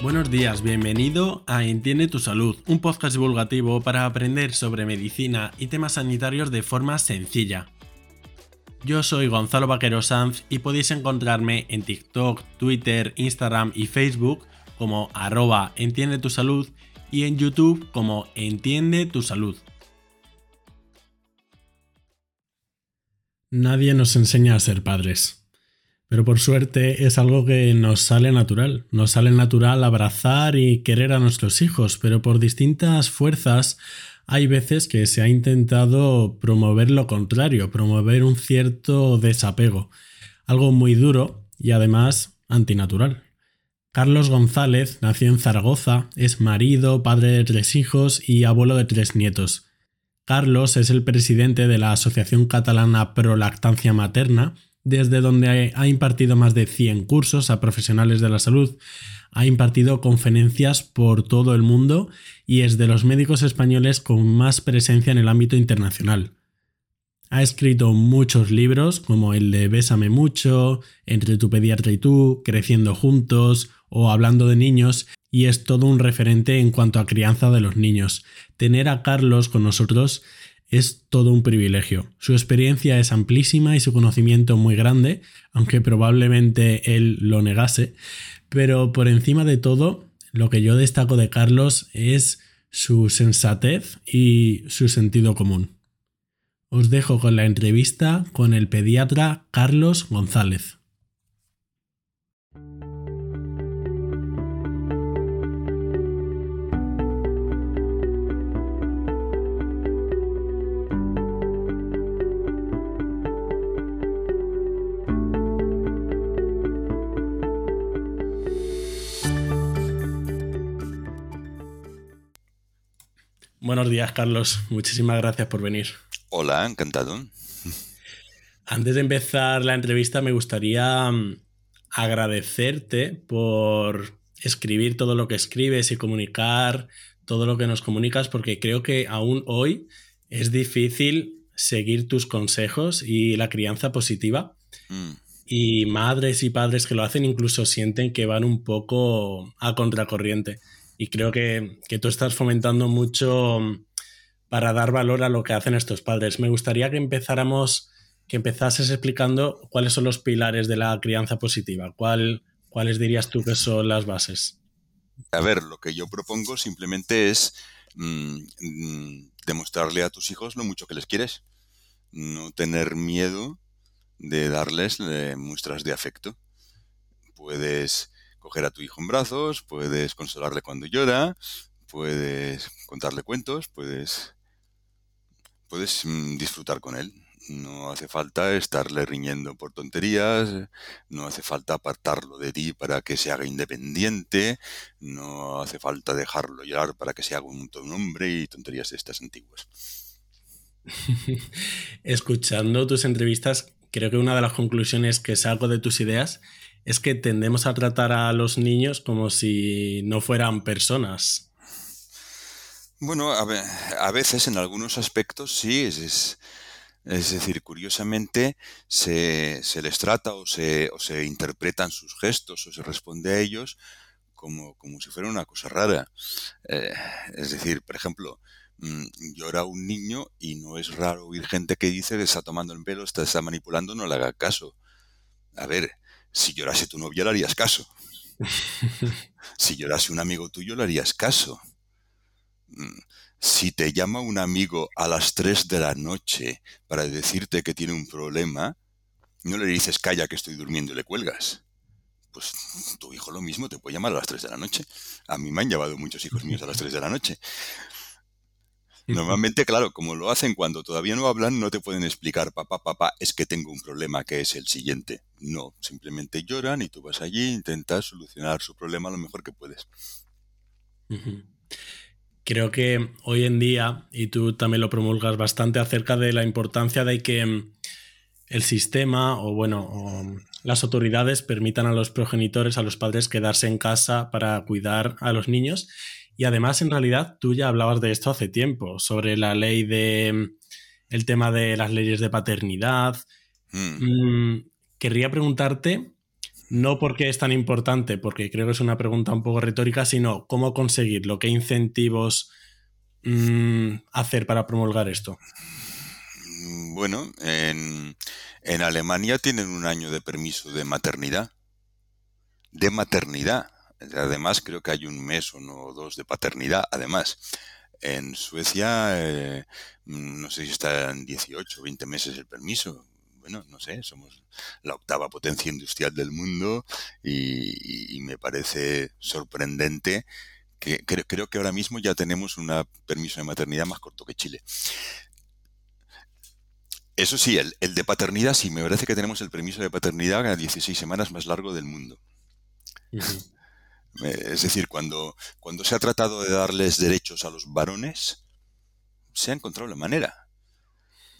Buenos días, bienvenido a Entiende tu Salud, un podcast divulgativo para aprender sobre medicina y temas sanitarios de forma sencilla. Yo soy Gonzalo Vaquero Sanz y podéis encontrarme en TikTok, Twitter, Instagram y Facebook como arroba Entiende tu Salud y en YouTube como Entiende tu Salud. Nadie nos enseña a ser padres. Pero por suerte es algo que nos sale natural. Nos sale natural abrazar y querer a nuestros hijos, pero por distintas fuerzas hay veces que se ha intentado promover lo contrario, promover un cierto desapego. Algo muy duro y además antinatural. Carlos González nació en Zaragoza, es marido, padre de tres hijos y abuelo de tres nietos. Carlos es el presidente de la Asociación Catalana Pro Lactancia Materna desde donde ha impartido más de 100 cursos a profesionales de la salud, ha impartido conferencias por todo el mundo y es de los médicos españoles con más presencia en el ámbito internacional. Ha escrito muchos libros como el de Bésame mucho, Entre tu pediatra y tú, Creciendo juntos o Hablando de niños y es todo un referente en cuanto a crianza de los niños. Tener a Carlos con nosotros es todo un privilegio. Su experiencia es amplísima y su conocimiento muy grande, aunque probablemente él lo negase, pero por encima de todo, lo que yo destaco de Carlos es su sensatez y su sentido común. Os dejo con la entrevista con el pediatra Carlos González. Buenos días, Carlos. Muchísimas gracias por venir. Hola, encantado. Antes de empezar la entrevista, me gustaría mm, agradecerte por escribir todo lo que escribes y comunicar todo lo que nos comunicas, porque creo que aún hoy es difícil seguir tus consejos y la crianza positiva. Mm. Y madres y padres que lo hacen incluso sienten que van un poco a contracorriente y creo que, tú estás fomentando mucho mm, para dar valor a lo que hacen estos padres. Me gustaría que empezáramos, que empezases explicando cuáles son los pilares de la crianza positiva. ¿Cuál, ¿Cuáles dirías tú que son las bases? A ver, lo que yo propongo simplemente es mm, mm, demostrarle a tus hijos lo mucho que les quieres. No tener miedo de darles eh, muestras de afecto. Puedes coger a tu hijo en brazos, puedes consolarle cuando llora, puedes contarle cuentos, puedes, puedes mm, disfrutar con él. No hace falta estarle riñendo por tonterías, no hace falta apartarlo de ti para que se haga independiente, no hace falta dejarlo llorar para que se haga un, hombre y tonterías de estas antiguas. Escuchando tus entrevistas, creo que una de las conclusiones que saco de tus ideas es que tendemos a tratar a los niños como si no fueran personas. Bueno, a, veces en algunos aspectos sí, es, es, decir, curiosamente se, les trata o se, o se, interpretan sus gestos o se responde a ellos como, como si fuera una cosa rara. Eh, es decir, por ejemplo, mm, llora un niño y no es raro oír gente que dice que está tomando el pelo, está, está manipulando, no le haga caso. A ver, si llorase tu novia, le harías caso. si llorase un amigo tuyo, le harías caso. Mm, si te llama un amigo a las 3 de la noche para decirte que tiene un problema, no le dices calla que estoy durmiendo y le cuelgas. Pues tu hijo lo mismo te puede llamar a las 3 de la noche. A mí me han llamado muchos hijos míos a las 3 de la noche. Normalmente, claro, como lo hacen cuando todavía no hablan, no te pueden explicar, papá, papá, es que tengo un problema que es el siguiente. No, simplemente lloran y tú vas allí e intentas solucionar su problema lo mejor que puedes. Creo que hoy en día, y tú también lo promulgas bastante acerca de la importancia de que mm, el sistema o bueno, las autoridades permitan a los progenitores, a los padres quedarse en casa para cuidar a los niños y además, en realidad, tú ya hablabas de esto hace tiempo, sobre la ley de. Mm, el tema de las leyes de paternidad. Hmm. Mm, querría preguntarte no porque es tan importante, porque creo que es una pregunta un poco retórica, sino cómo conseguirlo, qué incentivos mm, hacer para promulgar esto. Mm, bueno, en, en Alemania tienen un año de permiso de maternidad. De maternidad. Además, creo que hay un mes o no dos de paternidad. Además, en Suecia, eh, mm, no sé si están 18 o 20 meses el permiso bueno, no sé, somos la octava potencia industrial del mundo y, me parece sorprendente que creo, que ahora mismo ya tenemos un permiso de maternidad más corto que Chile. Eso sí, el, de paternidad sí, me parece que tenemos el permiso de paternidad a 16 semanas más largo del mundo. Es decir, cuando, cuando se ha tratado de darles derechos a los varones, se ha encontrado la manera.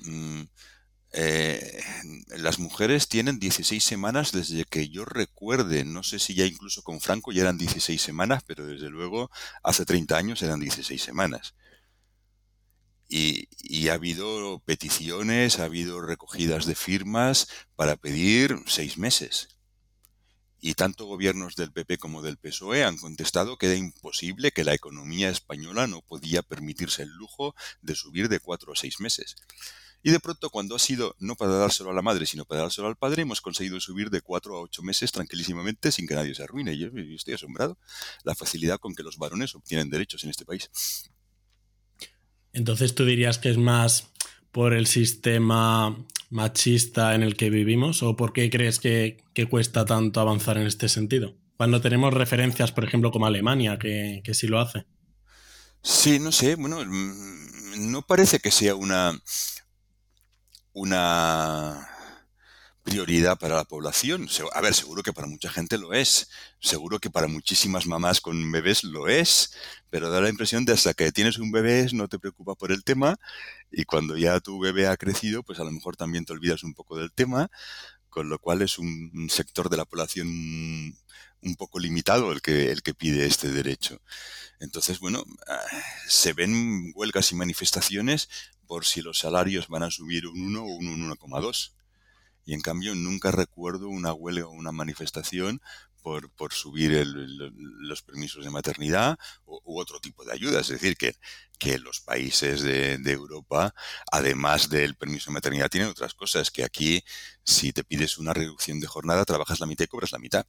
Mm, eh, las mujeres tienen 16 semanas desde que yo recuerde, no sé si ya incluso con Franco ya eran 16 semanas, pero desde luego hace 30 años eran 16 semanas. Y, y, ha habido peticiones, ha habido recogidas de firmas para pedir seis meses. Y tanto gobiernos del PP como del PSOE han contestado que era imposible, que la economía española no podía permitirse el lujo de subir de cuatro a seis meses. Y de pronto, cuando ha sido no para dárselo a la madre, sino para dárselo al padre, hemos conseguido subir de cuatro a ocho meses tranquilísimamente sin que nadie se arruine. Y yo, estoy asombrado la facilidad con que los varones obtienen derechos en este país. Entonces, ¿tú dirías que es más por el sistema machista en el que vivimos o por qué crees que, cuesta tanto avanzar en este sentido? Cuando tenemos referencias, por ejemplo, como Alemania, que, que sí lo hace. Sí, no sé, bueno, mm, no parece que sea una, una prioridad para la población. A ver, seguro que para mucha gente lo es, seguro que para muchísimas mamás con bebés lo es, pero da la impresión de hasta que tienes un bebé no te preocupa por el tema y cuando ya tu bebé ha crecido, pues a lo mejor también te olvidas un poco del tema, con lo cual es un sector de la población un poco limitado el que, el que pide este derecho. Entonces, bueno, ah, se ven huelgas y manifestaciones por si los salarios van a subir un 1 o un 1,2. Y en cambio nunca recuerdo una huelga o una manifestación por, por subir los permisos de maternidad u, otro tipo de ayudas. Es decir, que, que los países de, de, Europa, además del permiso de maternidad, tienen otras cosas. Que aquí, si te pides una reducción de jornada, trabajas la mitad y cobras la mitad.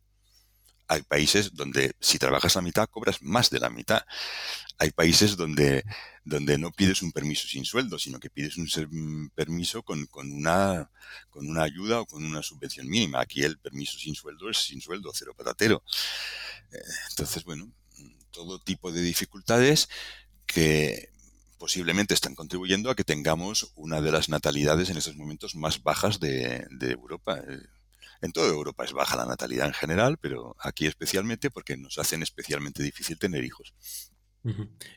Hay países donde si trabajas la mitad cobras más de la mitad. Hay países donde, donde no pides un permiso sin sueldo, sino que pides un permiso con, con, una, con una ayuda o con una subvención mínima. Aquí el permiso sin sueldo es sin sueldo, cero patatero. Eh, entonces, bueno, todo tipo de dificultades que posiblemente están contribuyendo a que tengamos una de las natalidades en estos momentos más bajas de, de Europa. En toda Europa es baja la natalidad en general, pero aquí especialmente porque nos hacen especialmente difícil tener hijos.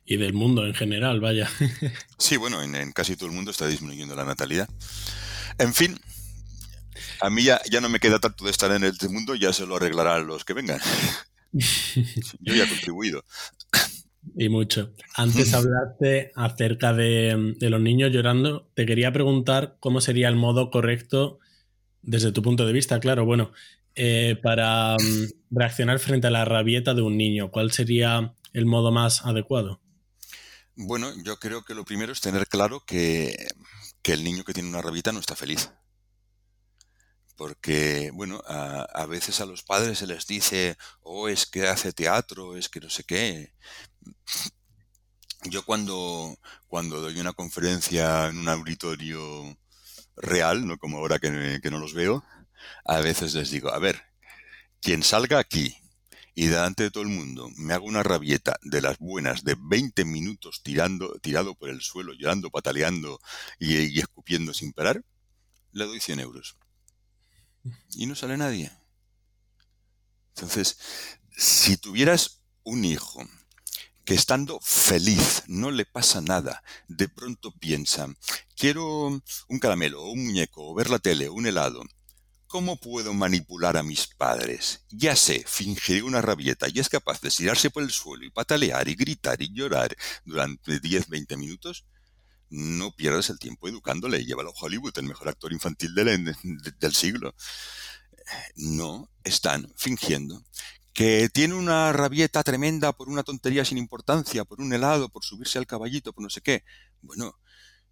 Y del mundo en general, vaya. sí, bueno, en, casi todo el mundo está disminuyendo la natalidad. En fin, a mí ya, ya no me queda tanto de estar en el mundo, ya se lo arreglarán los que vengan. Yo ya he contribuido. Y mucho. Antes hablaste acerca de, de, los niños llorando. Te quería preguntar cómo sería el modo correcto desde tu punto de vista, claro, bueno, eh, para mm, reaccionar frente a la rabieta de un niño, ¿cuál sería el modo más adecuado? Bueno, yo creo que lo primero es tener claro que, el niño que tiene una rabieta no está feliz. Porque, bueno, a, veces a los padres se les dice, oh, es que hace teatro, es que no sé qué. Yo cuando, cuando doy una conferencia en un auditorio real, no como ahora que, no los veo, a veces les digo, a ver, quien salga aquí y delante de todo el mundo me haga una rabieta de las buenas de 20 minutos tirando, tirado por el suelo, llorando, pataleando y, y, escupiendo sin parar, le doy 100 euros. Y no sale nadie. Entonces, si tuvieras un hijo que estando feliz, no le pasa nada, de pronto piensa, quiero un caramelo, un muñeco, o ver la tele, un helado. ¿Cómo puedo manipular a mis padres? Ya sé, fingiré una rabieta y es capaz de tirarse por el suelo y patalear y gritar y llorar durante 10-20 minutos. No pierdas el tiempo educándole y llévalo a Hollywood, el mejor actor infantil del siglo. No, están fingiendo. Que tiene una rabieta tremenda por una tontería sin importancia, por un helado, por subirse al caballito, por no sé qué. Bueno,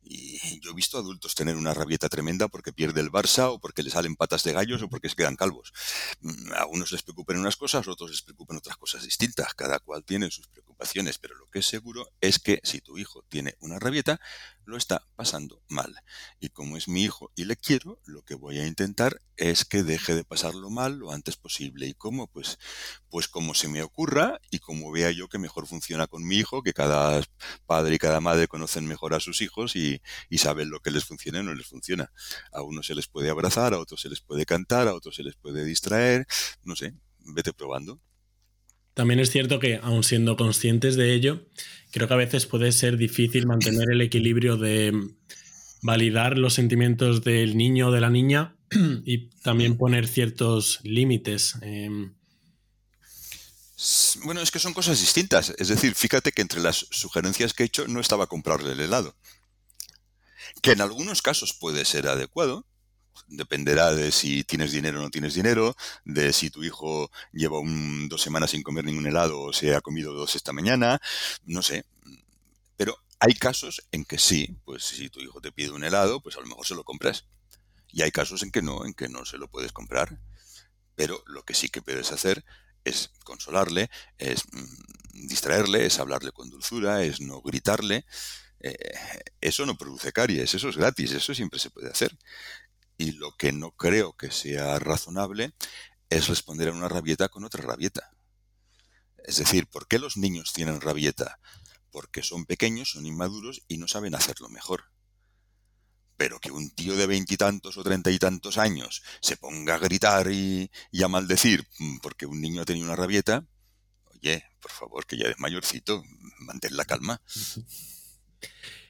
y yo he visto adultos tener una rabieta tremenda porque pierde el Barça o porque le salen patas de gallos o porque se quedan calvos. Mm, a unos les preocupan unas cosas, a otros les preocupan otras cosas distintas. Cada cual tiene sus preocupaciones, pero lo que es seguro es que si tu hijo tiene una rabieta, lo está pasando mal. Y como es mi hijo y le quiero, lo que voy a intentar es que deje de pasarlo mal lo antes posible. ¿Y cómo? Pues, pues como se me ocurra y como vea yo que mejor funciona con mi hijo, que cada padre y cada madre conocen mejor a sus hijos y y, saben lo que les funciona y no les funciona. A unos se les puede abrazar, a otros se les puede cantar, a otros se les puede distraer, no sé, vete probando. También es cierto que, aun siendo conscientes de ello, creo que a veces puede ser difícil mantener el equilibrio de validar los sentimientos del niño o de la niña y también poner ciertos límites. Em. Bueno, es que son cosas distintas. Es decir, fíjate que entre las sugerencias que he hecho no estaba comprarle el helado que en algunos casos puede ser adecuado, dependerá de si tienes dinero o no tienes dinero, de si tu hijo lleva dos semanas sin comer ningún helado o se ha comido dos esta mañana, no sé. Pero hay casos en que sí, pues si tu hijo te pide un helado, pues a lo mejor se lo compras. Y hay casos en que no, en que no se lo puedes comprar. Pero lo que sí que puedes hacer es consolarle, es mm, distraerle, es hablarle con dulzura, es no gritarle, eh, eso no produce caries, eso es gratis, eso siempre se puede hacer. Y lo que no creo que sea razonable es responder a una rabieta con otra rabieta. Es decir, ¿por qué los niños tienen rabieta? Porque son pequeños, son inmaduros y no saben hacerlo mejor. Pero que un tío de veintitantos o treinta y tantos años se ponga a gritar y, y, a maldecir mm, porque un niño ha tenido una rabieta, oye, por favor, que ya eres mayorcito, mantén la calma.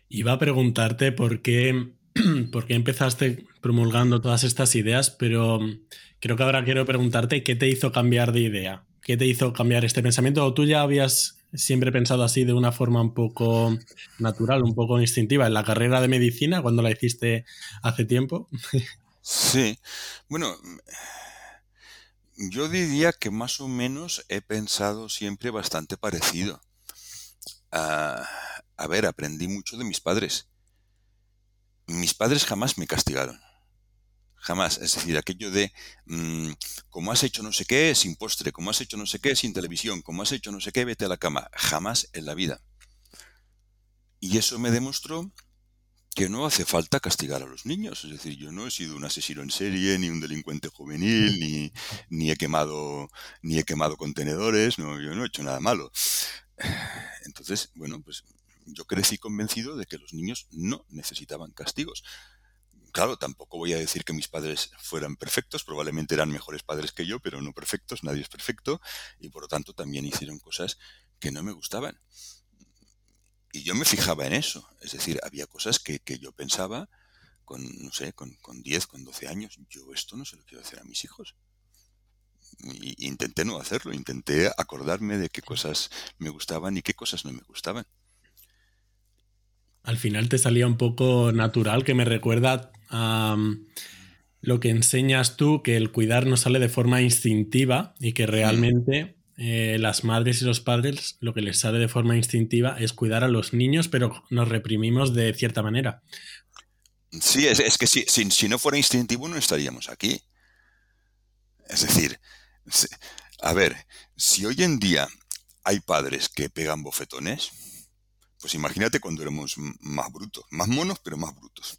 Iba a preguntarte por qué, por qué empezaste promulgando todas estas ideas, pero creo que ahora quiero preguntarte qué te hizo cambiar de idea, qué te hizo cambiar este pensamiento, o tú ya habías siempre pensado así de una forma un poco natural, un poco instintiva, en la carrera de medicina, cuando la hiciste hace tiempo. Sí, bueno, yo diría que más o menos he pensado siempre bastante parecido. Ah, a ver, aprendí mucho de mis padres. Mis padres jamás me castigaron. Jamás. Es decir, aquello de, mm, como has hecho no sé qué, sin postre, como has hecho no sé qué, sin televisión, como has hecho no sé qué, vete a la cama. Jamás en la vida. Y eso me demostró que no hace falta castigar a los niños. Es decir, yo no he sido un asesino en serie, ni un delincuente juvenil, ni, ni he quemado, ni he quemado contenedores, no, yo no he hecho nada malo. Entonces, bueno, pues yo crecí convencido de que los niños no necesitaban castigos. Claro, tampoco voy a decir que mis padres fueran perfectos, probablemente eran mejores padres que yo, pero no perfectos, nadie es perfecto, y por lo tanto también hicieron cosas que no me gustaban. Y yo me fijaba en eso, es decir, había cosas que, yo pensaba con, no sé, con, con 10, con 12 años, yo esto no se lo quiero hacer a mis hijos. Intenté no hacerlo, intenté acordarme de qué cosas me gustaban y qué cosas no me gustaban al final te salía un poco natural, que me recuerda a um, lo que enseñas tú, que el cuidar no sale de forma instintiva y que realmente eh, las madres y los padres lo que les sale de forma instintiva es cuidar a los niños, pero nos reprimimos de cierta manera. Sí, es, que si, si, no fuera instintivo no estaríamos aquí. Es decir, a ver, si hoy en día hay padres que pegan bofetones, pues imagínate cuando éramos más brutos, más monos, pero más brutos.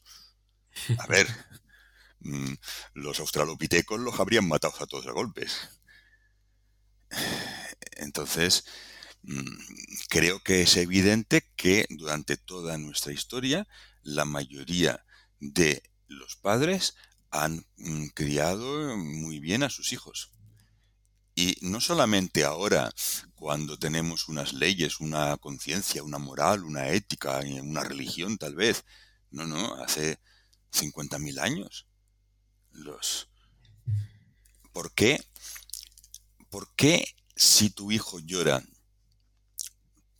A ver, mm, los australopitecos los habrían matado a todos a golpes. Entonces, mm, creo que es evidente que durante toda nuestra historia, la mayoría de los padres han mm, criado muy bien a sus hijos. Y no solamente ahora, cuando tenemos unas leyes, una conciencia, una moral, una ética, una religión tal vez. No, no, hace 50.000 años. Los... ¿Por qué? ¿Por qué si tu hijo llora,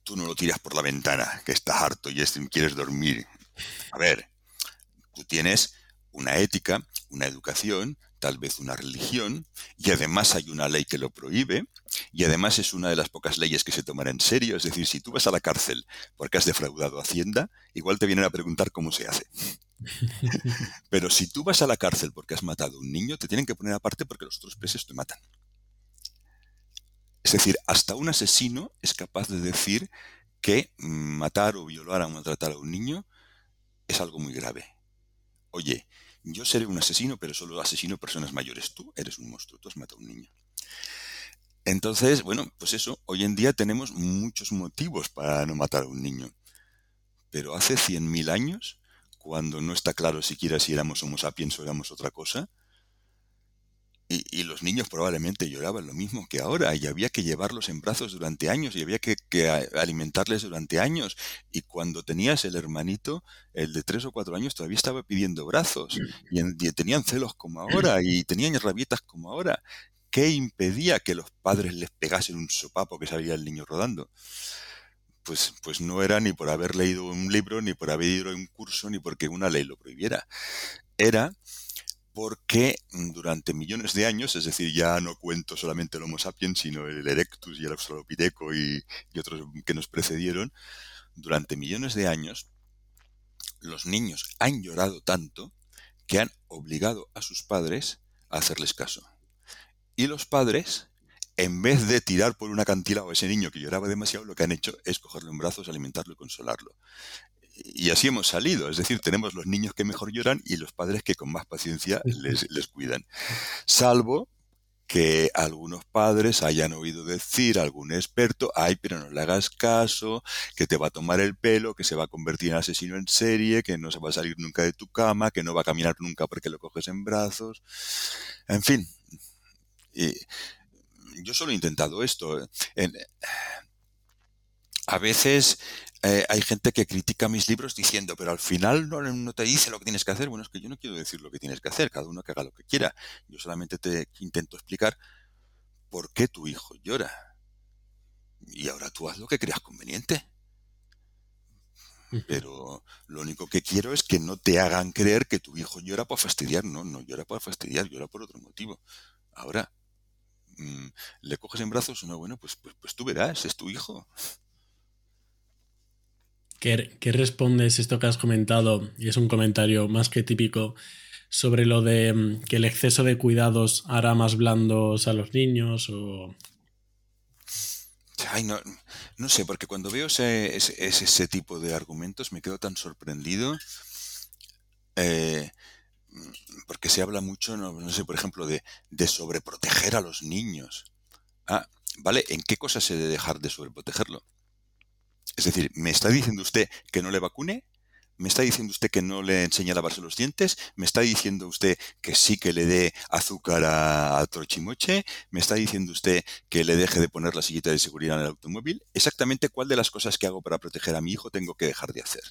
tú no lo tiras por la ventana, que estás harto y quieres dormir? A ver, tú tienes una ética, una educación, tal vez una religión, y además hay una ley que lo prohíbe, y además es una de las pocas leyes que se toman en serio. Es decir, si tú vas a la cárcel porque has defraudado Hacienda, igual te vienen a preguntar cómo se hace. Pero si tú vas a la cárcel porque has matado a un niño, te tienen que poner aparte porque los otros presos te matan. Es decir, hasta un asesino es capaz de decir que matar o violar o maltratar a un niño es algo muy grave. Oye, yo seré un asesino, pero solo asesino personas mayores. Tú eres un monstruo, tú has matado a un niño. Entonces, bueno, pues eso, hoy en día tenemos muchos motivos para no matar a un niño. Pero hace 100.000 años, cuando no está claro siquiera si éramos homo sapiens o éramos otra cosa, y, los niños probablemente lloraban lo mismo que ahora, y había que llevarlos en brazos durante años, y había que, alimentarles durante años. Y cuando tenías el hermanito, el de tres o cuatro años, todavía estaba pidiendo brazos, y, y tenían celos como ahora, y tenían rabietas como ahora. ¿Qué impedía que los padres les pegasen un sopapo que salía el niño rodando? Pues, pues no era ni por haber leído un libro, ni por haber ido a un curso, ni porque una ley lo prohibiera. Era porque durante millones de años, es decir, ya no cuento solamente el Homo sapiens, sino el Erectus y el Australopithecus y, y otros que nos precedieron, durante millones de años los niños han llorado tanto que han obligado a sus padres a hacerles caso. Y los padres, en vez de tirar por un acantilado a ese niño que lloraba demasiado, lo que han hecho es cogerlo en brazos, alimentarlo y consolarlo y así hemos salido. Es decir, tenemos los niños que mejor lloran y los padres que con más paciencia les, les cuidan. Salvo que algunos padres hayan oído decir a algún experto, ay, pero no le hagas caso, que te va a tomar el pelo, que se va a convertir en asesino en serie, que no se va a salir nunca de tu cama, que no va a caminar nunca porque lo coges en brazos. En fin, yo solo he intentado esto. A veces eh, hay gente que critica mis libros diciendo, pero al final no, te dice lo que tienes que hacer. Bueno, es que yo no quiero decir lo que tienes que hacer, cada uno que haga lo que quiera. Yo solamente te intento explicar por qué tu hijo llora. Y ahora tú haz lo que creas conveniente. Pero lo único que quiero es que no te hagan creer que tu hijo llora para fastidiar. No, no llora para fastidiar, llora por otro motivo. Ahora, mm, ¿le coges en brazos o no? Bueno, pues, pues, pues tú verás, es tu hijo. ¿Qué, respondes esto que has comentado? Y es un comentario más que típico sobre lo de mm, que el exceso de cuidados hará más blandos a los niños o... Ay, no, no sé, porque cuando veo ese, ese, tipo de argumentos me quedo tan sorprendido. Eh, porque se habla mucho, no, sé, por ejemplo, de, de, sobreproteger a los niños. Ah, ¿vale? ¿En qué cosas se debe dejar de sobreprotegerlo? Es decir, ¿me está diciendo usted que no le vacune? ¿Me está diciendo usted que no le enseñe a lavarse los dientes? ¿Me está diciendo usted que sí que le dé azúcar a, Trochimoche? ¿Me está diciendo usted que le deje de poner la sillita de seguridad en el automóvil? Exactamente cuál de las cosas que hago para proteger a mi hijo tengo que dejar de hacer.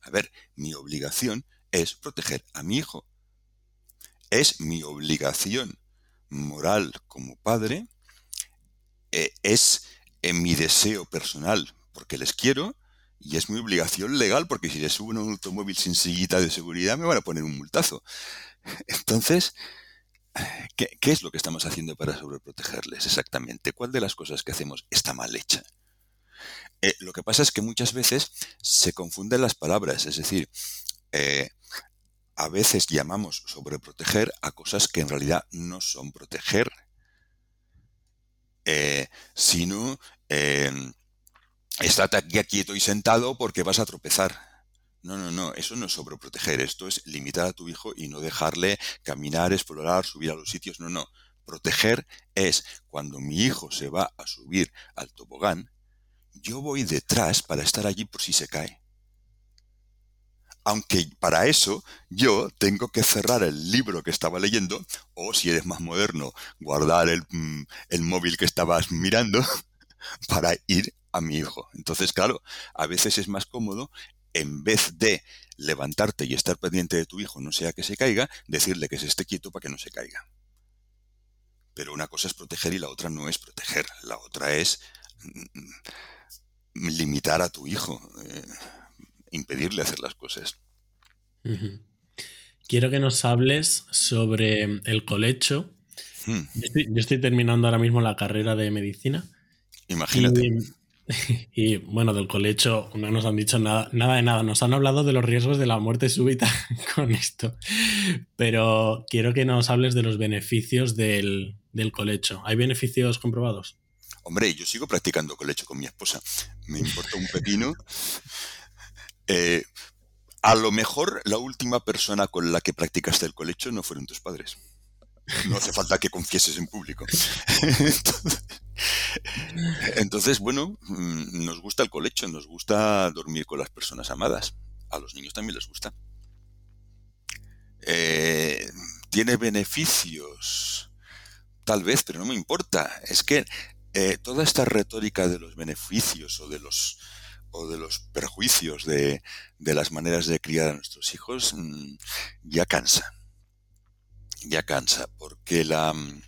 A ver, mi obligación es proteger a mi hijo. Es mi obligación moral como padre, eh, es en mi deseo personal porque les quiero y es mi obligación legal porque si les subo un automóvil sin sillita de seguridad me van a poner un multazo. Entonces, ¿qué, es lo que estamos haciendo para sobreprotegerles exactamente? ¿Cuál de las cosas que hacemos está mal hecha? Eh, lo que pasa es que muchas veces se confunden las palabras, es decir, eh, a veces llamamos sobreproteger a cosas que en realidad no son proteger, eh, sino estate aquí quieto y sentado porque vas a tropezar. No, no, no, eso no es sobreproteger, esto es limitar a tu hijo y no dejarle caminar, explorar, subir a los sitios, no, no. Proteger es cuando mi hijo se va a subir al tobogán, yo voy detrás para estar allí por si se cae. Aunque para eso yo tengo que cerrar el libro que estaba leyendo, o si eres más moderno, guardar el, mm, el móvil que estabas mirando para ir a mi hijo. Entonces, claro, a veces es más cómodo, en vez de levantarte y estar pendiente de tu hijo, no sea que se caiga, decirle que se esté quieto para que no se caiga. Pero una cosa es proteger y la otra no es proteger. La otra es mm, limitar a tu hijo, eh, impedirle hacer las cosas. quiero que nos hables sobre el colecho. Hmm, Yo estoy, terminando ahora mismo la carrera de medicina. imagínate. Y, y, bueno, del colecho no nos han dicho nada, nada de nada. Nos han hablado de los riesgos de la muerte súbita con esto. Pero quiero que nos hables de los beneficios del, del colecho. ¿Hay beneficios comprobados? Hombre, yo sigo practicando colecho con mi esposa. Me importa un pepino. Eh, a lo mejor la última persona con la que practicaste el colecho no fueron tus padres. No hace falta que confieses en público. Entonces, entonces, bueno, mm, nos gusta el colecho, nos gusta dormir con las personas amadas. A los niños también les gusta. Eh, ¿Tiene beneficios? Tal vez, pero no me importa. Es que eh, toda esta retórica de los beneficios o de los o de los perjuicios de, de las maneras de criar a nuestros hijos mm, ya cansa. Ya cansa, porque la mm,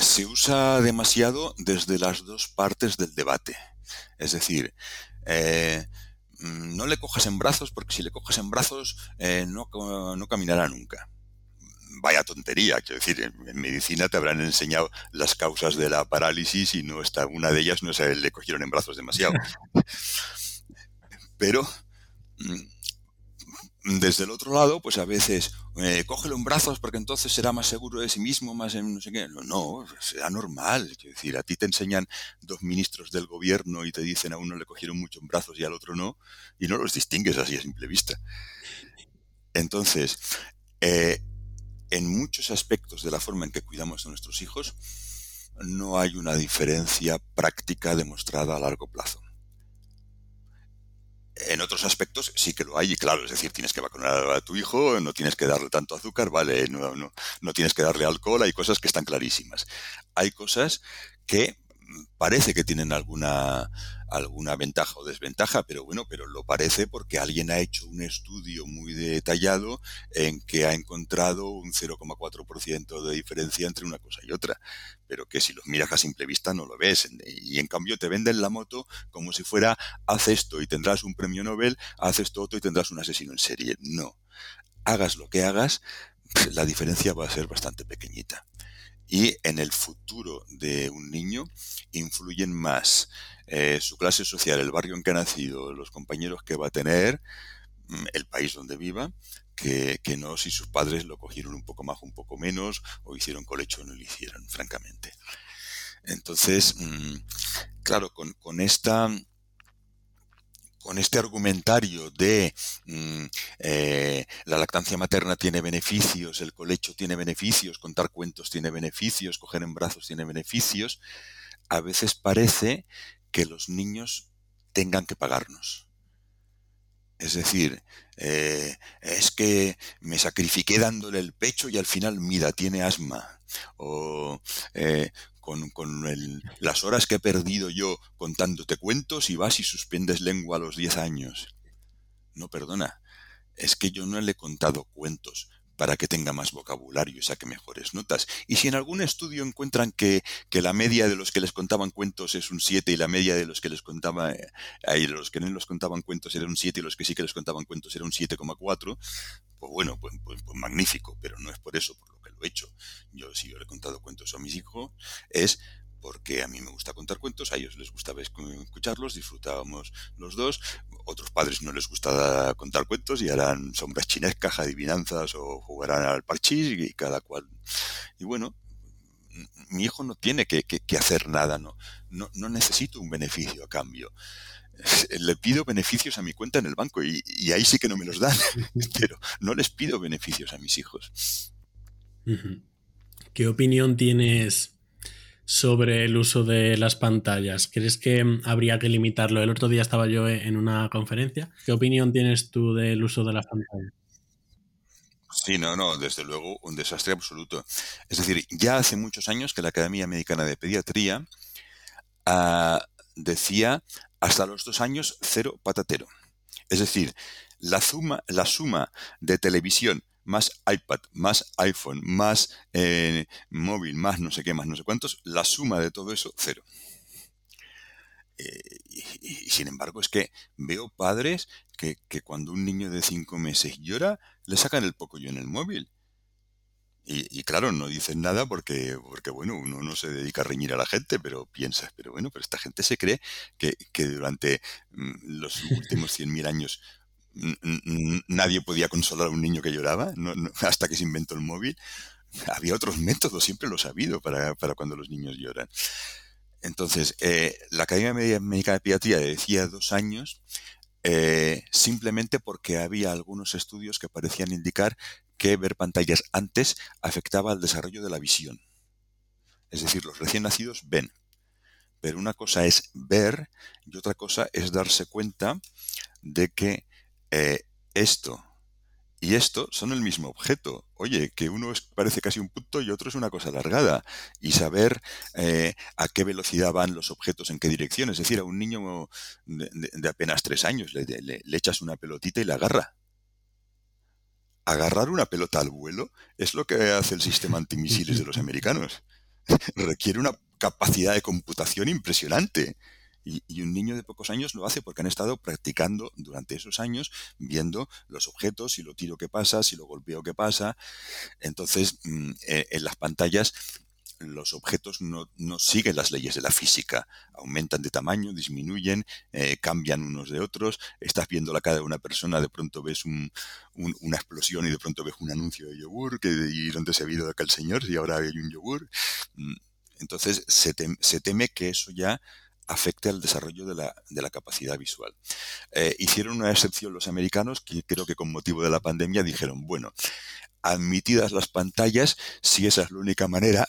se usa demasiado desde las dos partes del debate. Es decir, eh, mm, no le cojas en brazos porque si le coges en brazos eh, no, no caminará nunca. Vaya tontería, quiero decir, en, en medicina te habrán enseñado las causas de la parálisis y no está, una de ellas no se le cogieron en brazos demasiado. Pero mm, desde el otro lado, pues a veces, eh, cógelo en brazos porque entonces será más seguro de sí mismo, más en no sé qué. No, no, será normal. Quiero decir, a ti te enseñan dos ministros del gobierno y te dicen a uno le cogieron mucho en brazos y al otro no, y no los distingues así a simple vista. Entonces, eh, en muchos aspectos de la forma en que cuidamos a nuestros hijos, no hay una diferencia práctica demostrada a largo plazo. En otros aspectos sí que lo hay, y claro, es decir, tienes que vacunar a tu hijo, no tienes que darle tanto azúcar, vale, no, no, no tienes que darle alcohol, hay cosas que están clarísimas. Hay cosas que parece que tienen alguna, alguna ventaja o desventaja, pero bueno, pero lo parece porque alguien ha hecho un estudio muy detallado en que ha encontrado un 0,4% de diferencia entre una cosa y otra, pero que si los miras a simple vista no lo ves, y en cambio te venden la moto como si fuera haz esto y tendrás un premio Nobel, haz esto otro y tendrás un asesino en serie. No, hagas lo que hagas, la diferencia va a ser bastante pequeñita. Y en el futuro de un niño influyen más eh, su clase social, el barrio en que ha nacido, los compañeros que va a tener, mm, el país donde viva, que, no si sus padres lo cogieron un poco más un poco menos, o hicieron colecho o no lo hicieron, francamente. Entonces, mm, claro, con esta con este argumentario de mm, eh, la lactancia materna tiene beneficios, el colecho tiene beneficios, contar cuentos tiene beneficios, coger en brazos tiene beneficios, a veces parece que los niños tengan que pagarnos. Es decir, eh, es que me sacrifiqué dándole el pecho y al final, mira, tiene asma. O eh, con, con el- las horas que he perdido yo contándote cuentos y vas y suspendes lengua a los 10 años. No, perdona. Es que yo no le he contado cuentos para que tenga más vocabulario y saque mejores notas. Y si en algún estudio encuentran que, que la media de los que les contaban cuentos es un 7 y la media de los que les contaba, eh, los que no les contaban cuentos era un 7 y los que sí que les contaban cuentos era un 7,4, pues bueno, pues, pues- pues magnífico, pero no es por eso por lo que lo he hecho. Yo si yo le he contado cuentos a mis hijos es porque a mí me gusta contar cuentos, a ellos les gustaba escu- escucharlos, disfrutábamos los dos, otros padres no les gusta contar cuentos y harán sombras chinescas, adivinanzas o jugarán al parchís y cada cual. Y bueno, mi hijo no tiene que, hacer nada, no necesito un beneficio a cambio. Le pido beneficios a mi cuenta en el banco y, y ahí sí que no me los dan, pero no les pido beneficios a mis hijos. ¿Qué opinión tienes sobre el uso de las pantallas? ¿Crees que mm, habría que limitarlo? El otro día estaba yo en una conferencia. ¿Qué opinión tienes tú del uso de las pantallas? Sí, no, no, desde luego un desastre absoluto. Es decir, ya hace muchos años que la Academia Americana de Pediatría ah, decía hasta los dos años cero patatero. Es decir, la suma, la suma de televisión más iPad, más iPhone, más eh, móvil, más no sé qué, más no sé cuántos, la suma de todo eso, cero. Eh, y, sin embargo es que veo padres que, cuando un niño de cinco meses llora, le sacan el poco yo en el móvil. Y, claro, no dicen nada porque, porque, bueno, uno no se dedica a reñir a la gente, pero piensas, pero bueno, pero esta gente se cree que, durante mm, los últimos 100.000 años nadie podía consolar a un niño que lloraba, hasta que se inventó el móvil. Había otros métodos, siempre lo ha habido para, para cuando los niños lloran. Entonces, eh, la Academia Médica de Pediatría decía dos años eh, simplemente porque había algunos estudios que parecían indicar que ver pantallas antes afectaba al desarrollo de la visión. Es decir, los recién nacidos ven, pero una cosa es ver y otra cosa es darse cuenta de que eh, esto y esto son el mismo objeto. Oye, que uno parece casi un punto y otro es una cosa alargada. Y saber eh, a qué velocidad van los objetos, en qué dirección. Es decir, a un niño de, apenas tres años le, le, echas una pelotita y la agarra. Agarrar una pelota al vuelo es lo que hace el sistema antimisiles de los americanos. Requiere una capacidad de computación impresionante. Y, un niño de pocos años lo hace porque han estado practicando durante esos años, viendo los objetos, si lo tiro que pasa, si lo golpeo que pasa. Entonces, mm, eh, en las pantallas los objetos no, siguen las leyes de la física, aumentan de tamaño, disminuyen, eh, cambian unos de otros, estás viendo la cara de una persona, de pronto ves una explosión y de pronto ves un anuncio de yogur, y dónde se ha ido acá el señor, y ahora hay un yogur. Mm, entonces se, teme que eso ya afecte al desarrollo de la, de la capacidad visual. Eh, hicieron una excepción los americanos que creo que con motivo de la pandemia dijeron, bueno, admitidas las pantallas, si esa es la única manera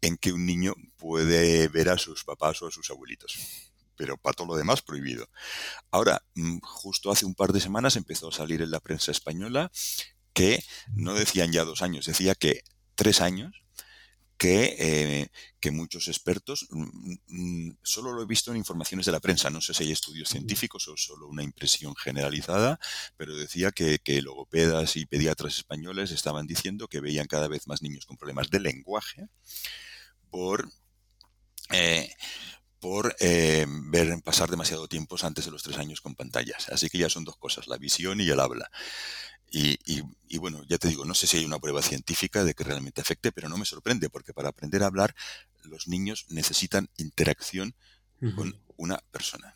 en que un niño puede ver a sus papás o a sus abuelitos. Pero para todo lo demás prohibido. Ahora, mm, justo hace un par de semanas empezó a salir en la prensa española que no decían ya dos años, decía que tres años que, eh, que muchos expertos, mm, mm, solo lo he visto en informaciones de la prensa, no sé si hay estudios científicos o solo una impresión generalizada, pero decía que, que logopedas y pediatras españoles estaban diciendo que veían cada vez más niños con problemas de lenguaje por... Eh, por eh, ver pasar demasiado tiempo antes de los tres años con pantallas. Así que ya son dos cosas, la visión y el habla. Y, bueno, ya te digo, no sé si hay una prueba científica de que realmente afecte, pero no me sorprende, porque para aprender a hablar los niños necesitan interacción con una persona.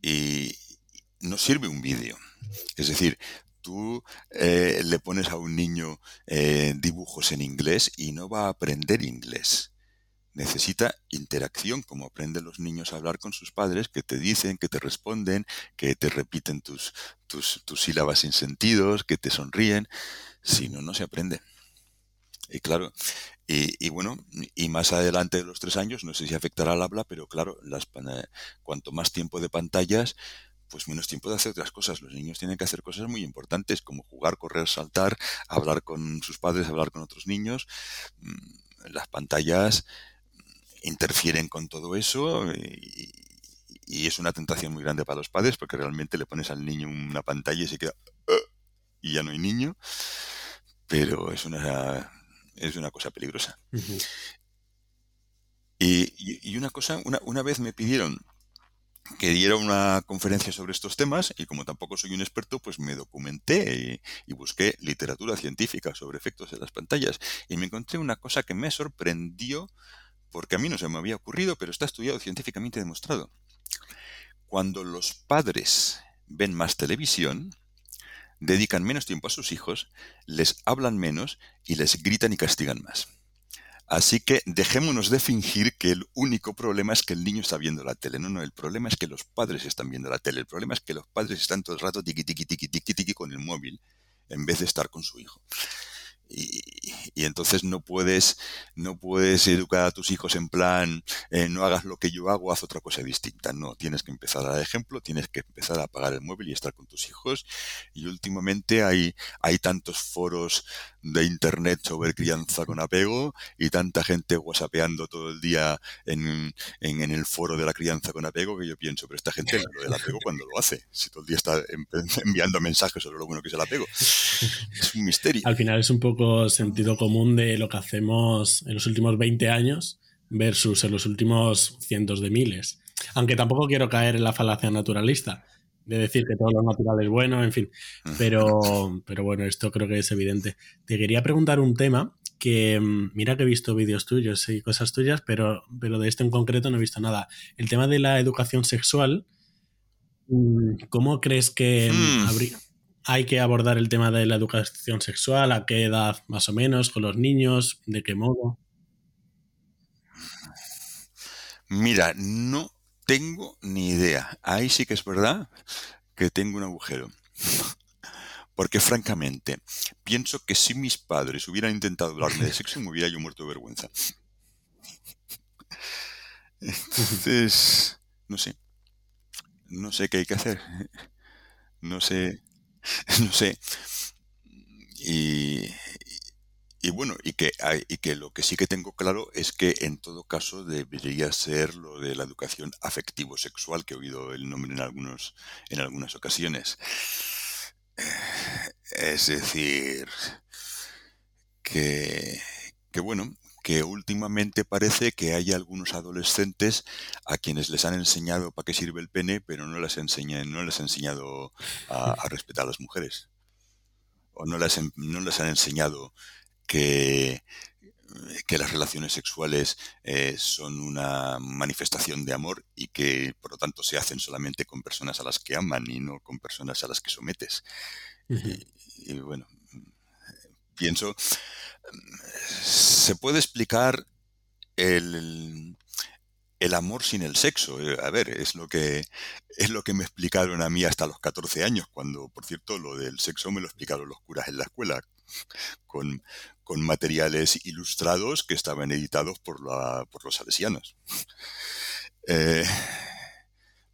Y no sirve un vídeo. Es decir, tú eh, le pones a un niño eh, dibujos en inglés y no va a aprender inglés necesita interacción, como aprenden los niños a hablar con sus padres, que te dicen, que te responden, que te repiten tus, tus, sílabas sin sentidos, que te sonríen. Si no, no se aprende. Y claro, y, bueno, y más adelante de los tres años, no sé si afectará al habla, pero claro, las, cuanto más tiempo de pantallas, pues menos tiempo de hacer otras cosas. Los niños tienen que hacer cosas muy importantes, como jugar, correr, saltar, hablar con sus padres, hablar con otros niños. Mm, las pantallas interfieren con todo eso y, es una tentación muy grande para los padres porque realmente le pones al niño una pantalla y se queda ah", y ya no hay niño, pero es una, es una cosa peligrosa. y, una cosa, una, una vez me pidieron que diera una conferencia sobre estos temas y como tampoco soy un experto, pues me documenté y, y, busqué literatura científica sobre efectos de las pantallas. Y me encontré una cosa que me sorprendió porque a mí no se me había ocurrido, pero está estudiado científicamente demostrado. Cuando los padres ven más televisión, dedican menos tiempo a sus hijos, les hablan menos y les gritan y castigan más. Así que dejémonos de fingir que el único problema es que el niño está viendo la tele. No, no, el problema es que los padres están viendo la tele. El problema es que los padres están todo el rato tiqui, tiqui, tiqui, tiqui, tiqui con el móvil en vez de estar con su hijo. Y, entonces no puedes, no puedes educar a tus hijos en plan, eh, no hagas lo que yo hago, haz otra cosa distinta. No, tienes que empezar a dar ejemplo, tienes que empezar a apagar el móvil y estar con tus hijos. Y últimamente hay, hay tantos foros de internet sobre crianza con apego y tanta gente whatsappeando todo el día en, en, el foro de la crianza con apego que yo pienso, pero esta gente lo del apego cuando lo hace, si todo el día está enviando mensajes sobre lo bueno que es el apego. Es un misterio. Al final es un poco sentido común de lo que hacemos en los últimos 20 años versus en los últimos cientos de miles. Aunque tampoco quiero caer en la falacia naturalista, de decir que todo lo natural es bueno, en fin. Pero, pero bueno, esto creo que es evidente. Te quería preguntar un tema que mm, mira que he visto vídeos tuyos y cosas tuyas, pero, pero de esto en concreto no he visto nada. El tema de la educación sexual, mm, ¿cómo crees que mm, hmm. Hay que abordar el tema de la educación sexual? ¿A qué edad más o menos? ¿Con los niños? ¿De qué modo? Mira, no tengo ni idea. Ahí sí que es verdad que tengo un agujero. Porque francamente, pienso que si mis padres hubieran intentado hablarme de sexo, me hubiera yo muerto de vergüenza. Entonces, no sé. No sé qué hay que hacer. No sé. No sé. Y, y bueno, y que, y que lo que sí que tengo claro es que en todo caso debería ser lo de la educación afectivo-sexual, que he oído el nombre en, algunos, en algunas ocasiones. Es decir, que, que bueno, que últimamente parece que hay algunos adolescentes a quienes les han enseñado para qué sirve el pene, pero no les, enseñan, no les han enseñado a, respetar a las mujeres. O no les, no les han enseñado que, que las relaciones sexuales eh, son una manifestación de amor y que por lo tanto se hacen solamente con personas a las que aman y no con personas a las que sometes. y, bueno, pienso, se puede explicar el, el amor sin el sexo. Eh, a ver, es lo que es lo que me explicaron a mí hasta los 14 años, cuando, por cierto, lo del sexo me lo explicaron los curas en la escuela, con, materiales ilustrados que estaban editados por, la, por los salesianos. Eh,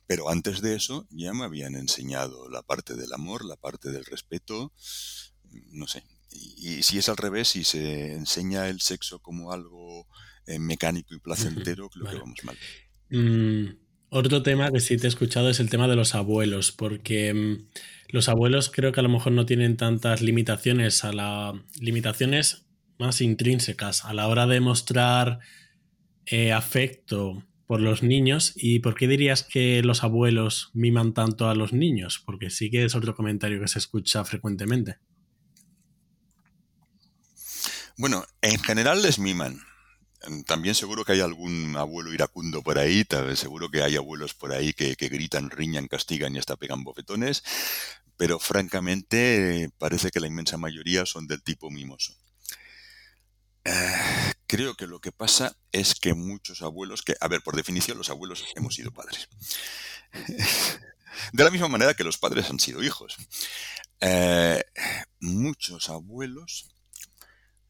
pero antes de eso ya me habían enseñado la parte del amor, la parte del respeto, no sé. Y, si es al revés, si se enseña el sexo como algo eh, mecánico y placentero, creo que vamos mal. Mm, otro tema que sí te he escuchado es el tema de los abuelos, porque mm, los abuelos creo que a lo mejor no tienen tantas limitaciones a la limitaciones más intrínsecas a la hora de mostrar eh, afecto por los niños. ¿Y por qué dirías que los abuelos miman tanto a los niños? Porque sí que es otro comentario que se escucha frecuentemente. Bueno, en general les miman. También seguro que hay algún abuelo iracundo por ahí, seguro que hay abuelos por ahí que, gritan, riñan, castigan y hasta pegan bofetones, pero francamente parece que la inmensa mayoría son del tipo mimoso. Eh, creo que lo que pasa es que muchos abuelos, que, a ver, por definición los abuelos hemos sido padres. De la misma manera que los padres han sido hijos. Eh, muchos abuelos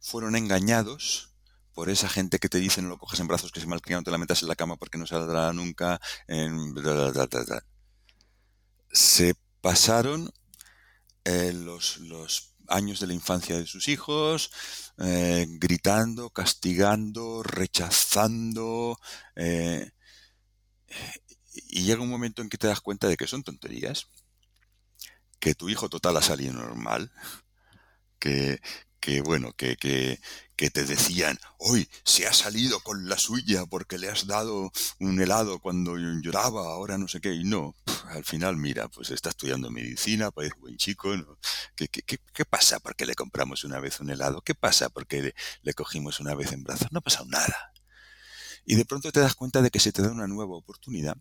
fueron engañados por esa gente que te dice no lo cojas en brazos, que se malcria, no te la metas en la cama porque no saldrá nunca. se pasaron eh, los, años de la infancia de sus hijos, eh, gritando, castigando, rechazando. Eh, y llega un momento en que te das cuenta de que son tonterías, que tu hijo total ha salido normal, que, que bueno, que, que, que te decían, hoy se ha salido con la suya porque le has dado un helado cuando lloraba, ahora no sé qué, y no, al final mira, pues está estudiando medicina, parece buen chico, ¿no? ¿Qué, qué, qué, pasa porque le compramos una vez un helado? ¿Qué pasa porque le, le cogimos una vez en brazos? No ha pasado nada. Y de pronto te das cuenta de que se te da una nueva oportunidad,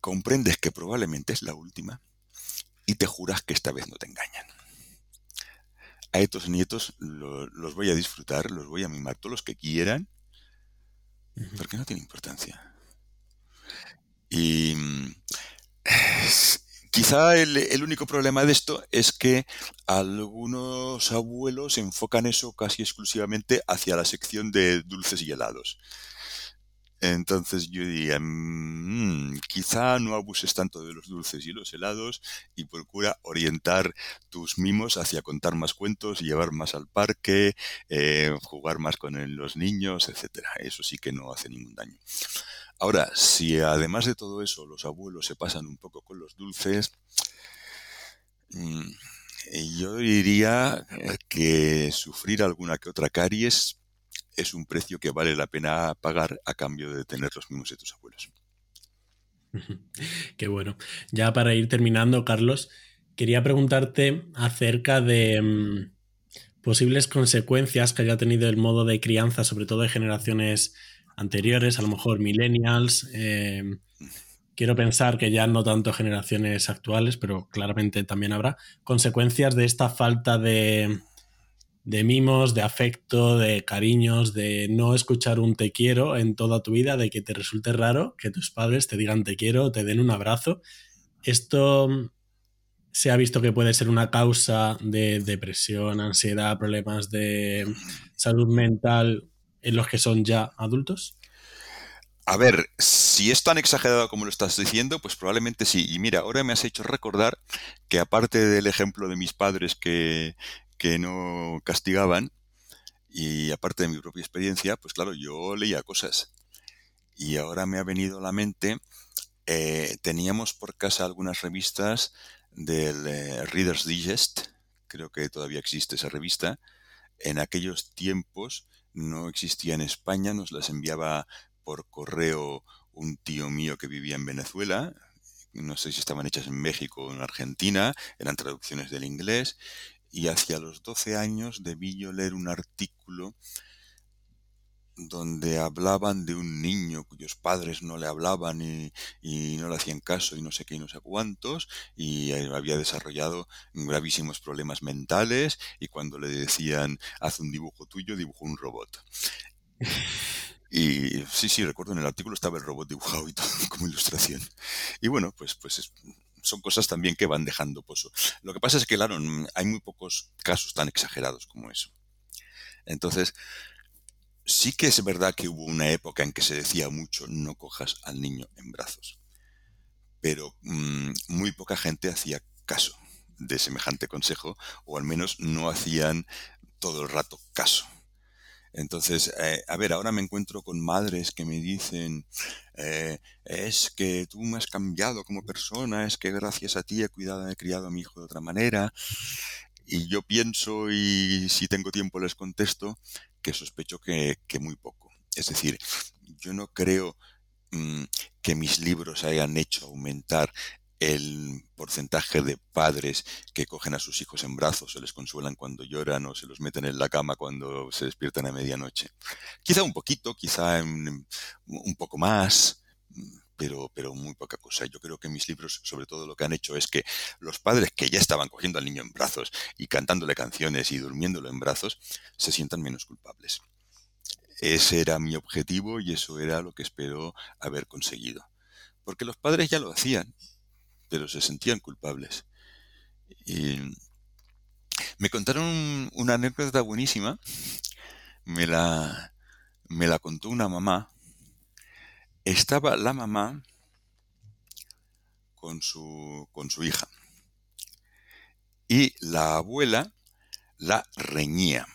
comprendes que probablemente es la última y te juras que esta vez no te engañan a estos nietos los voy a disfrutar, los voy a mimar todos los que quieran, porque no tiene importancia. Y mm, quizá el, el, único problema de esto es que algunos abuelos enfocan eso casi exclusivamente hacia la sección de dulces y helados. Entonces yo diría, mm, quizá no abuses tanto de los dulces y los helados y procura orientar tus mimos hacia contar más cuentos, llevar más al parque, eh, jugar más con los niños, etcétera. Eso sí que no hace ningún daño. Ahora, si además de todo eso los abuelos se pasan un poco con los dulces, mm, yo diría que sufrir alguna que otra caries es un precio que vale la pena pagar a cambio de tener los mismos de tus abuelos. Qué bueno. Ya para ir terminando, Carlos, quería preguntarte acerca de mm, posibles consecuencias que haya tenido el modo de crianza, sobre todo de generaciones anteriores, a lo mejor millennials. Eh, quiero pensar que ya no tanto generaciones actuales, pero claramente también habrá consecuencias de esta falta de, de mimos, de afecto, de cariños, de no escuchar un te quiero en toda tu vida, de que te resulte raro que tus padres te digan te quiero, te den un abrazo. Esto se ha visto que puede ser una causa de depresión, ansiedad, problemas de salud mental en los que son ya adultos. A ver, si es tan exagerado como lo estás diciendo, pues probablemente sí. Y mira, ahora me has hecho recordar que aparte del ejemplo de mis padres que, que no castigaban, y aparte de mi propia experiencia, pues claro, yo leía cosas. Y ahora me ha venido a la mente, eh, teníamos por casa algunas revistas del eh, Reader's Digest, creo que todavía existe esa revista. En aquellos tiempos no existía en España, nos las enviaba por correo un tío mío que vivía en Venezuela, no sé si estaban hechas en México o en Argentina, eran traducciones del inglés, y hacia los 12 años debí yo leer un artículo donde hablaban de un niño cuyos padres no le hablaban y, no le hacían caso y no sé qué y no sé cuántos y había desarrollado gravísimos problemas mentales y cuando le decían haz un dibujo tuyo dibujó un robot. Y sí, sí, recuerdo en el artículo estaba el robot dibujado y todo como ilustración. Y bueno, pues, pues son cosas también que van dejando pozo. Lo que pasa es que, claro, hay muy pocos casos tan exagerados como eso. Entonces, sí que es verdad que hubo una época en que se decía mucho no cojas al niño en brazos. Pero mm, muy poca gente hacía caso de semejante consejo, o al menos no hacían todo el rato caso. Entonces, eh, a ver, ahora me encuentro con madres que me dicen, eh, es que tú me has cambiado como persona, es que gracias a ti he cuidado, he criado a mi hijo de otra manera. Y yo pienso, y si tengo tiempo les contesto, que sospecho que, muy poco. Es decir, yo no creo mm, que mis libros hayan hecho aumentar el porcentaje de padres que cogen a sus hijos en brazos, se les consuelan cuando lloran o se los meten en la cama cuando se despiertan a medianoche. Quizá un poquito, quizá un poco más, pero, pero muy poca cosa. Yo creo que mis libros, sobre todo, lo que han hecho es que los padres que ya estaban cogiendo al niño en brazos y cantándole canciones y durmiéndolo en brazos, se sientan menos culpables. Ese era mi objetivo y eso era lo que espero haber conseguido. Porque los padres ya lo hacían, pero se sentían culpables. Y me contaron una anécdota buenísima. Me la, me la contó una mamá. Estaba la mamá con su, con su hija. Y la abuela la reñía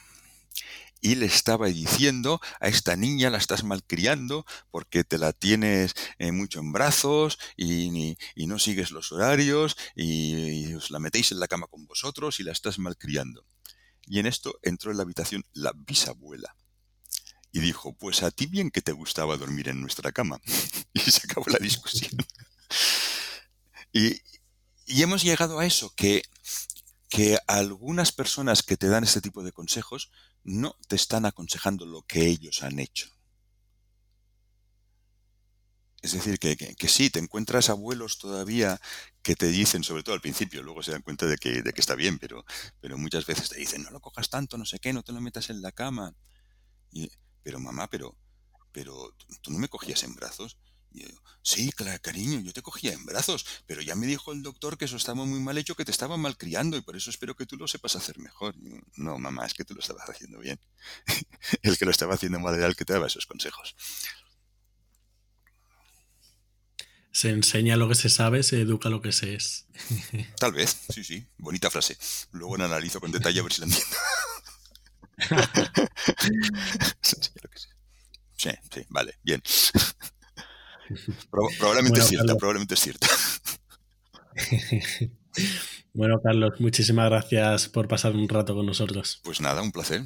y le estaba diciendo a esta niña la estás malcriando porque te la tienes eh, mucho en brazos y, no sigues los horarios y, os la metéis en la cama con vosotros y la estás malcriando. Y en esto entró en la habitación la bisabuela y dijo, pues a ti bien que te gustaba dormir en nuestra cama. y se acabó la discusión. y, y hemos llegado a eso, que que algunas personas que te dan este tipo de consejos no te están aconsejando lo que ellos han hecho. Es decir, que, que, sí, te encuentras abuelos todavía que te dicen, sobre todo al principio, luego se dan cuenta de que, de que está bien, pero, pero muchas veces te dicen, no lo cojas tanto, no sé qué, no te lo metas en la cama. pero mamá, pero, pero tú no me cogías en brazos sí, claro, cariño, yo te cogía en brazos, pero ya me dijo el doctor que eso estaba muy mal hecho, que te estaba malcriando y por eso espero que tú lo sepas hacer mejor. No, mamá, es que tú lo estabas haciendo bien. el que lo estaba haciendo mal era el que te daba esos consejos. Se enseña lo que se sabe, se educa lo que se es. Tal vez, sí, sí. Bonita frase. Luego la analizo con detalle a ver si la entiendo. sí, sí, vale, bien probablemente es cierta, probablemente es cierta. bueno, Carlos, muchísimas gracias por pasar un rato con nosotros. Pues nada, un placer.